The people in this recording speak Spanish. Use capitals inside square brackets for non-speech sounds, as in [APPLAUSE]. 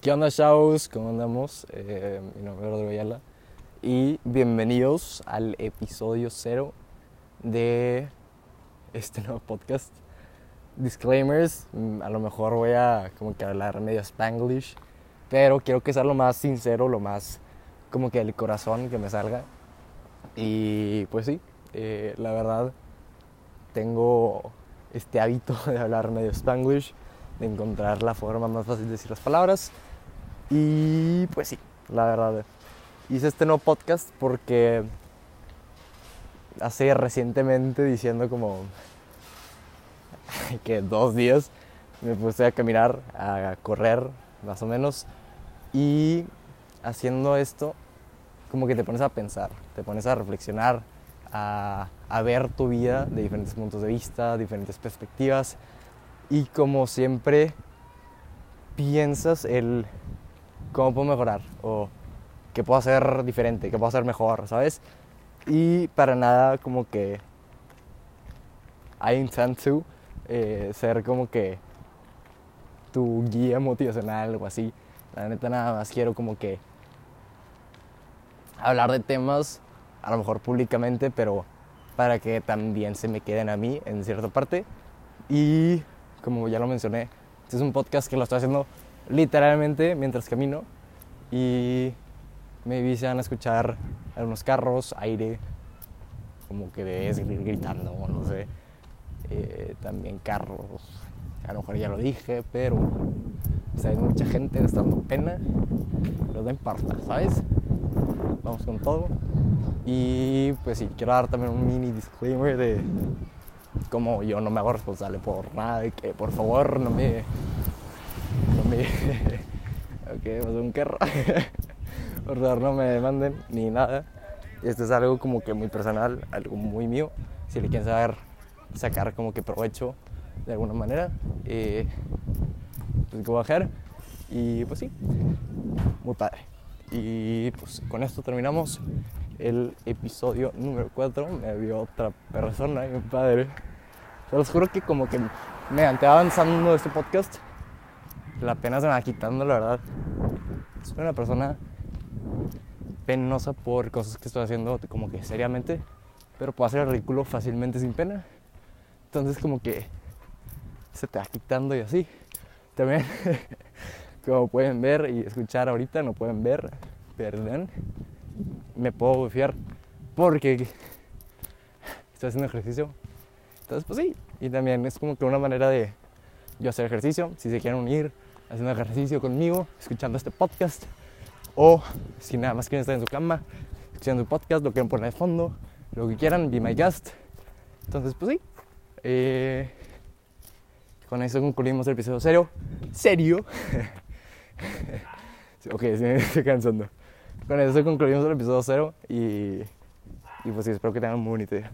¿Qué onda, chavos? ¿Cómo andamos? Eh, mi nombre es Rodrigo Ayala y bienvenidos al episodio cero de este nuevo podcast. Disclaimers, mm, a lo mejor voy a como que hablar medio spanglish, pero quiero que sea lo más sincero, lo más como que del corazón que me salga. Y pues sí, eh, la verdad tengo este hábito [LAUGHS] de hablar medio spanglish, de encontrar la forma más fácil de decir las palabras. Y pues sí, la verdad. Hice este nuevo podcast porque hace recientemente diciendo como [LAUGHS] que dos días me puse a caminar, a correr más o menos. Y haciendo esto, como que te pones a pensar, te pones a reflexionar, a, a ver tu vida de diferentes puntos de vista, diferentes perspectivas. Y como siempre, piensas el cómo puedo mejorar o qué puedo hacer diferente, qué puedo hacer mejor, ¿sabes? Y para nada como que I intend to eh, ser como que tu guía motivacional o así. La neta nada más quiero como que hablar de temas, a lo mejor públicamente, pero para que también se me queden a mí en cierta parte. Y como ya lo mencioné, este es un podcast que lo estoy haciendo literalmente mientras camino y maybe se van a escuchar algunos carros, aire, como que ves gritando, no sé. Eh, también carros, a lo mejor ya lo dije, pero o hay mucha gente gastando pena, pero no importa, ¿sabes? Vamos con todo. Y pues sí, quiero dar también un mini disclaimer de como yo no me hago responsable por nada, de que por favor no me [LAUGHS] ok, pues un carro. [LAUGHS] Por favor, no me demanden ni nada. Esto es algo como que muy personal, algo muy mío. Si le quieren saber sacar como que provecho de alguna manera, eh, pues que hacer. Y pues sí, muy padre. Y pues con esto terminamos el episodio número 4. Me vio otra persona, mi padre. Se los juro que como que mediante avanzando este podcast, la pena se me va quitando, la verdad. Soy una persona penosa por cosas que estoy haciendo como que seriamente, pero puedo hacer el ridículo fácilmente sin pena. Entonces como que se te va quitando y así. También, [LAUGHS] como pueden ver y escuchar ahorita, no pueden ver, perdón, me puedo fiar porque estoy haciendo ejercicio. Entonces pues sí, y también es como que una manera de yo hacer ejercicio, si se quieren unir haciendo ejercicio conmigo, escuchando este podcast. O si nada más quieren estar en su cama, escuchando un podcast, lo quieren poner de fondo, lo que quieran, be my guest. Entonces, pues sí. Eh, con eso concluimos el episodio serio. ¿Serio? [LAUGHS] ok, sí me [LAUGHS] estoy cansando. Con eso concluimos el episodio cero y, y pues sí, espero que tengan un muy bonito día.